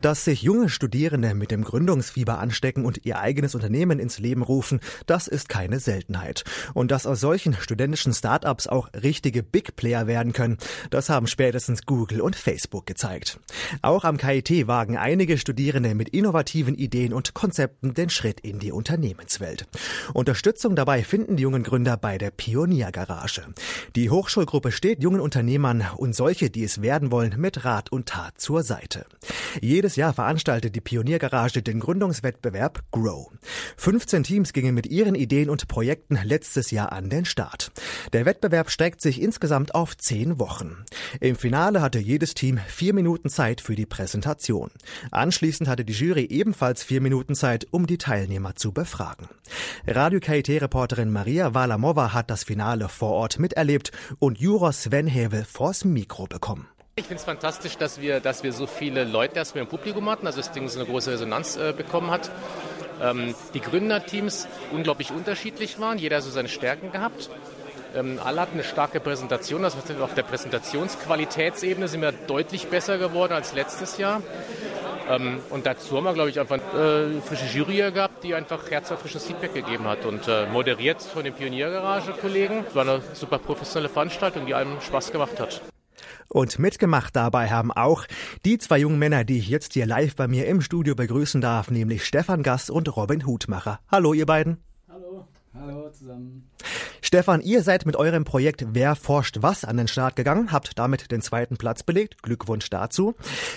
Dass sich junge Studierende mit dem Gründungsfieber anstecken und ihr eigenes Unternehmen ins Leben rufen, das ist keine Seltenheit. Und dass aus solchen studentischen Startups auch richtige Big Player werden können, das haben spätestens Google und Facebook gezeigt. Auch am KIT wagen einige Studierende mit innovativen Ideen und Konzepten den Schritt in die Unternehmenswelt. Unterstützung dabei finden die jungen Gründer bei der Pioniergarage. Die Hochschulgruppe steht jungen Unternehmern und solche, die es werden wollen, mit Rat und Tat zur Seite. Jede jedes Jahr veranstaltet die Pioniergarage den Gründungswettbewerb Grow. 15 Teams gingen mit ihren Ideen und Projekten letztes Jahr an den Start. Der Wettbewerb streckt sich insgesamt auf 10 Wochen. Im Finale hatte jedes Team vier Minuten Zeit für die Präsentation. Anschließend hatte die Jury ebenfalls vier Minuten Zeit, um die Teilnehmer zu befragen. Radio KIT-Reporterin Maria Walamova hat das Finale vor Ort miterlebt und Juror Sven Hevel vors Mikro bekommen. Ich finde es fantastisch, dass wir, dass wir so viele Leute erstmal im Publikum hatten, also das Ding so eine große Resonanz äh, bekommen hat. Ähm, die Gründerteams unglaublich unterschiedlich waren, jeder so seine Stärken gehabt. Ähm, alle hatten eine starke Präsentation, also auf der Präsentationsqualitätsebene sind wir deutlich besser geworden als letztes Jahr. Ähm, und dazu haben wir, glaube ich, einfach äh, frische Jury gehabt, die einfach herzerfrischendes Feedback gegeben hat und äh, moderiert von den Pioniergarage-Kollegen. Es war eine super professionelle Veranstaltung, die einem Spaß gemacht hat. Und mitgemacht dabei haben auch die zwei jungen Männer, die ich jetzt hier live bei mir im Studio begrüßen darf, nämlich Stefan Gass und Robin Hutmacher. Hallo, ihr beiden. Hallo. Hallo zusammen. Stefan, ihr seid mit eurem Projekt Wer forscht was an den Start gegangen, habt damit den zweiten Platz belegt. Glückwunsch dazu.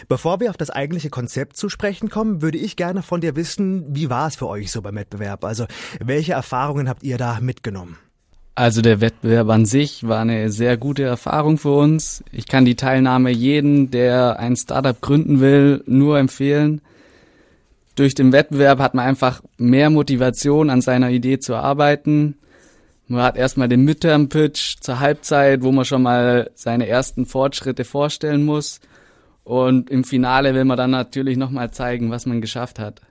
Bevor wir auf das eigentliche Konzept zu sprechen kommen, würde ich gerne von dir wissen, wie war es für euch so beim Wettbewerb? Also, welche Erfahrungen habt ihr da mitgenommen? Also der Wettbewerb an sich war eine sehr gute Erfahrung für uns. Ich kann die Teilnahme jeden, der ein Startup gründen will, nur empfehlen. Durch den Wettbewerb hat man einfach mehr Motivation, an seiner Idee zu arbeiten. Man hat erstmal den Midterm-Pitch zur Halbzeit, wo man schon mal seine ersten Fortschritte vorstellen muss. Und im Finale will man dann natürlich nochmal zeigen, was man geschafft hat.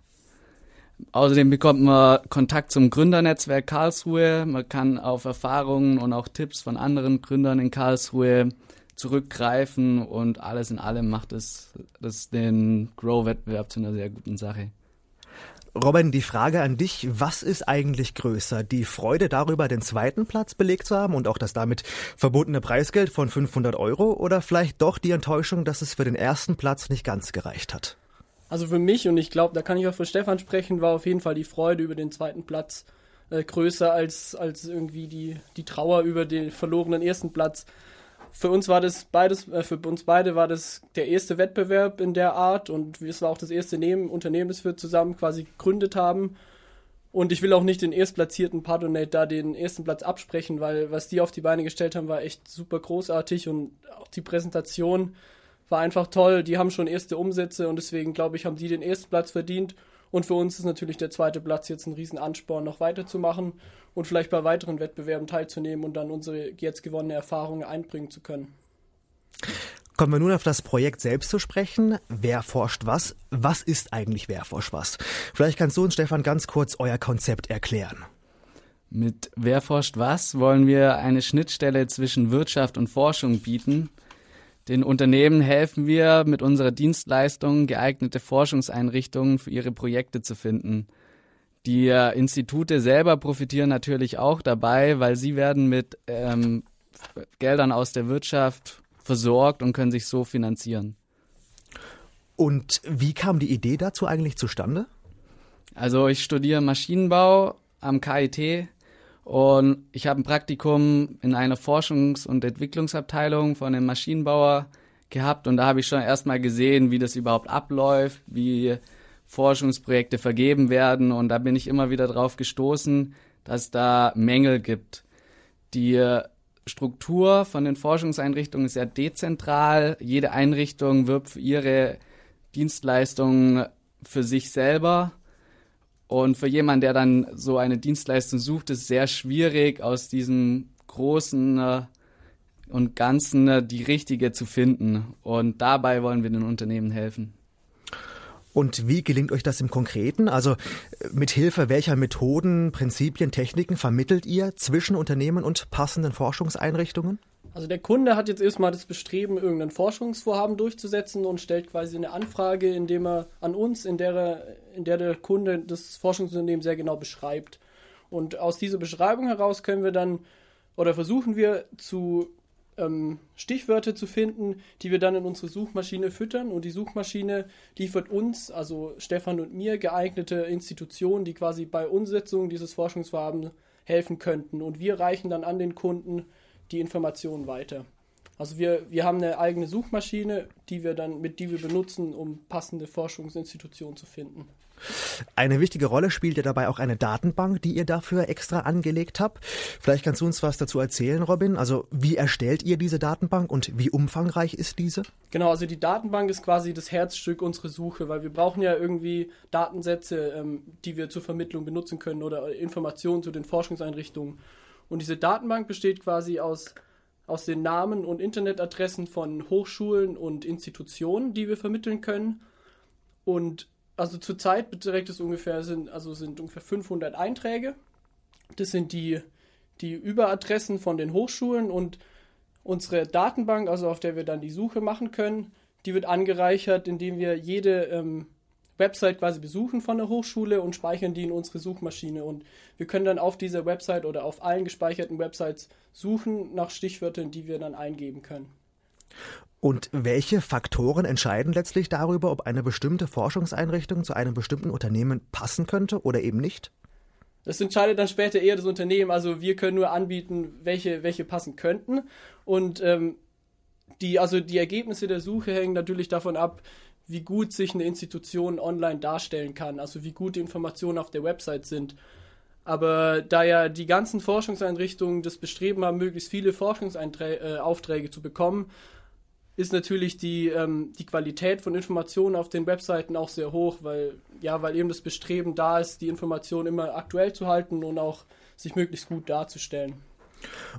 Außerdem bekommt man Kontakt zum Gründernetzwerk Karlsruhe. Man kann auf Erfahrungen und auch Tipps von anderen Gründern in Karlsruhe zurückgreifen und alles in allem macht es das den Grow-Wettbewerb zu einer sehr guten Sache. Robin, die Frage an dich, was ist eigentlich größer? Die Freude darüber, den zweiten Platz belegt zu haben und auch das damit verbundene Preisgeld von 500 Euro oder vielleicht doch die Enttäuschung, dass es für den ersten Platz nicht ganz gereicht hat? Also für mich, und ich glaube, da kann ich auch für Stefan sprechen, war auf jeden Fall die Freude über den zweiten Platz äh, größer als, als irgendwie die, die Trauer über den verlorenen ersten Platz. Für uns war das beides, äh, für uns beide war das der erste Wettbewerb in der Art und es war auch das erste Neben Unternehmen, das wir zusammen quasi gegründet haben. Und ich will auch nicht den erstplatzierten Pardonate da den ersten Platz absprechen, weil was die auf die Beine gestellt haben, war echt super großartig und auch die Präsentation war einfach toll. Die haben schon erste Umsätze und deswegen glaube ich, haben die den ersten Platz verdient. Und für uns ist natürlich der zweite Platz jetzt ein Riesenansporn, noch weiterzumachen und vielleicht bei weiteren Wettbewerben teilzunehmen und dann unsere jetzt gewonnene Erfahrungen einbringen zu können. Kommen wir nun auf das Projekt selbst zu sprechen. Wer forscht was? Was ist eigentlich Wer forscht was? Vielleicht kannst du uns, Stefan, ganz kurz euer Konzept erklären. Mit Wer forscht was wollen wir eine Schnittstelle zwischen Wirtschaft und Forschung bieten, den Unternehmen helfen wir mit unserer Dienstleistung geeignete Forschungseinrichtungen für ihre Projekte zu finden. Die äh, Institute selber profitieren natürlich auch dabei, weil sie werden mit ähm, Geldern aus der Wirtschaft versorgt und können sich so finanzieren. Und wie kam die Idee dazu eigentlich zustande? Also ich studiere Maschinenbau am KIT und ich habe ein Praktikum in einer Forschungs- und Entwicklungsabteilung von einem Maschinenbauer gehabt und da habe ich schon erstmal gesehen, wie das überhaupt abläuft, wie Forschungsprojekte vergeben werden und da bin ich immer wieder drauf gestoßen, dass da Mängel gibt. Die Struktur von den Forschungseinrichtungen ist sehr dezentral. Jede Einrichtung wirbt ihre Dienstleistungen für sich selber und für jemanden, der dann so eine Dienstleistung sucht, ist es sehr schwierig, aus diesem großen äh, und Ganzen äh, die richtige zu finden. Und dabei wollen wir den Unternehmen helfen. Und wie gelingt euch das im Konkreten? Also mit Hilfe welcher Methoden, Prinzipien, Techniken vermittelt ihr zwischen Unternehmen und passenden Forschungseinrichtungen? Also der Kunde hat jetzt erstmal das Bestreben, irgendein Forschungsvorhaben durchzusetzen und stellt quasi eine Anfrage, indem er an uns, in der, er, in der der Kunde das Forschungsunternehmen sehr genau beschreibt. Und aus dieser Beschreibung heraus können wir dann oder versuchen wir zu ähm, Stichwörter zu finden, die wir dann in unsere Suchmaschine füttern. Und die Suchmaschine liefert uns, also Stefan und mir, geeignete Institutionen, die quasi bei Umsetzung dieses Forschungsvorhabens helfen könnten. Und wir reichen dann an den Kunden die Informationen weiter. Also wir, wir haben eine eigene Suchmaschine, die wir dann, mit die wir benutzen, um passende Forschungsinstitutionen zu finden. Eine wichtige Rolle spielt ja dabei auch eine Datenbank, die ihr dafür extra angelegt habt. Vielleicht kannst du uns was dazu erzählen, Robin. Also wie erstellt ihr diese Datenbank und wie umfangreich ist diese? Genau, also die Datenbank ist quasi das Herzstück unserer Suche, weil wir brauchen ja irgendwie Datensätze, ähm, die wir zur Vermittlung benutzen können oder Informationen zu den Forschungseinrichtungen. Und diese Datenbank besteht quasi aus, aus den Namen und Internetadressen von Hochschulen und Institutionen, die wir vermitteln können. Und also zurzeit beträgt es ungefähr, sind, also sind ungefähr 500 Einträge. Das sind die, die Überadressen von den Hochschulen und unsere Datenbank, also auf der wir dann die Suche machen können, die wird angereichert, indem wir jede ähm, Website quasi besuchen von der Hochschule und speichern die in unsere Suchmaschine. Und wir können dann auf dieser Website oder auf allen gespeicherten Websites suchen nach Stichwörtern, die wir dann eingeben können. Und welche Faktoren entscheiden letztlich darüber, ob eine bestimmte Forschungseinrichtung zu einem bestimmten Unternehmen passen könnte oder eben nicht? Das entscheidet dann später eher das Unternehmen. Also wir können nur anbieten, welche, welche passen könnten. Und ähm, die, also die Ergebnisse der Suche hängen natürlich davon ab, wie gut sich eine Institution online darstellen kann, also wie gut die Informationen auf der Website sind. Aber da ja die ganzen Forschungseinrichtungen das Bestreben haben, möglichst viele Forschungsaufträge äh, zu bekommen, ist natürlich die, ähm, die Qualität von Informationen auf den Webseiten auch sehr hoch, weil, ja, weil eben das Bestreben da ist, die Informationen immer aktuell zu halten und auch sich möglichst gut darzustellen.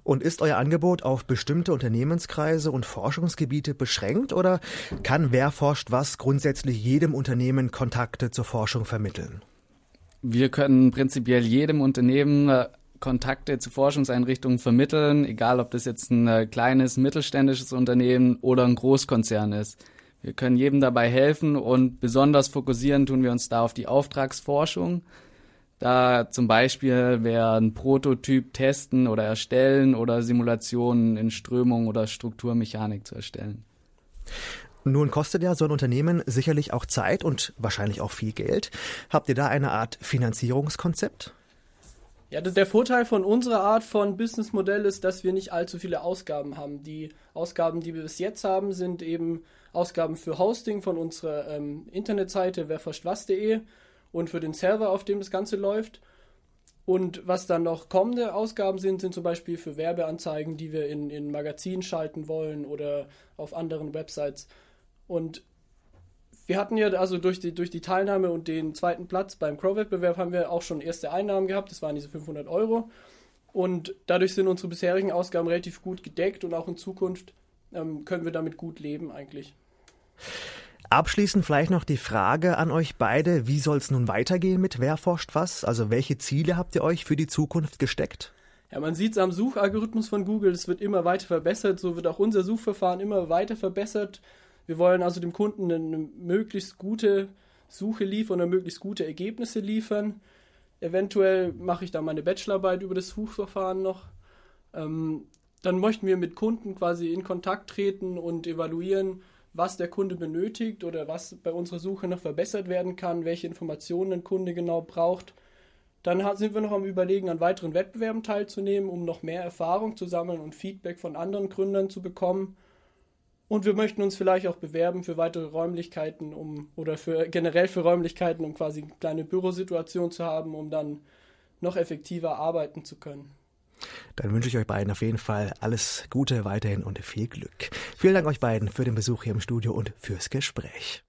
Und ist euer Angebot auf bestimmte Unternehmenskreise und Forschungsgebiete beschränkt oder kann Wer forscht was grundsätzlich jedem Unternehmen Kontakte zur Forschung vermitteln? Wir können prinzipiell jedem Unternehmen äh, Kontakte zu Forschungseinrichtungen vermitteln, egal ob das jetzt ein äh, kleines mittelständisches Unternehmen oder ein Großkonzern ist. Wir können jedem dabei helfen und besonders fokussieren tun wir uns da auf die Auftragsforschung. Da zum Beispiel wäre ein Prototyp testen oder erstellen oder Simulationen in Strömung oder Strukturmechanik zu erstellen. Nun kostet ja so ein Unternehmen sicherlich auch Zeit und wahrscheinlich auch viel Geld. Habt ihr da eine Art Finanzierungskonzept? Ja, der Vorteil von unserer Art von Businessmodell ist, dass wir nicht allzu viele Ausgaben haben. Die Ausgaben, die wir bis jetzt haben, sind eben Ausgaben für Hosting von unserer ähm, Internetseite werforschtwas.de und für den Server, auf dem das Ganze läuft. Und was dann noch kommende Ausgaben sind, sind zum Beispiel für Werbeanzeigen, die wir in, in Magazinen schalten wollen oder auf anderen Websites. Und wir hatten ja also durch die, durch die Teilnahme und den zweiten Platz beim Crow-Wettbewerb haben wir auch schon erste Einnahmen gehabt. Das waren diese 500 Euro. Und dadurch sind unsere bisherigen Ausgaben relativ gut gedeckt und auch in Zukunft ähm, können wir damit gut leben eigentlich. Abschließend vielleicht noch die Frage an euch beide, wie soll es nun weitergehen mit Wer forscht was? Also welche Ziele habt ihr euch für die Zukunft gesteckt? Ja, man sieht es am Suchalgorithmus von Google, es wird immer weiter verbessert, so wird auch unser Suchverfahren immer weiter verbessert. Wir wollen also dem Kunden eine möglichst gute Suche liefern oder möglichst gute Ergebnisse liefern. Eventuell mache ich da meine Bachelorarbeit über das Suchverfahren noch. Ähm, dann möchten wir mit Kunden quasi in Kontakt treten und evaluieren, was der Kunde benötigt oder was bei unserer Suche noch verbessert werden kann, welche Informationen ein Kunde genau braucht. Dann sind wir noch am Überlegen, an weiteren Wettbewerben teilzunehmen, um noch mehr Erfahrung zu sammeln und Feedback von anderen Gründern zu bekommen. Und wir möchten uns vielleicht auch bewerben für weitere Räumlichkeiten, um oder für generell für Räumlichkeiten, um quasi eine kleine Bürosituation zu haben, um dann noch effektiver arbeiten zu können. Dann wünsche ich euch beiden auf jeden Fall alles Gute weiterhin und viel Glück. Vielen Dank euch beiden für den Besuch hier im Studio und fürs Gespräch.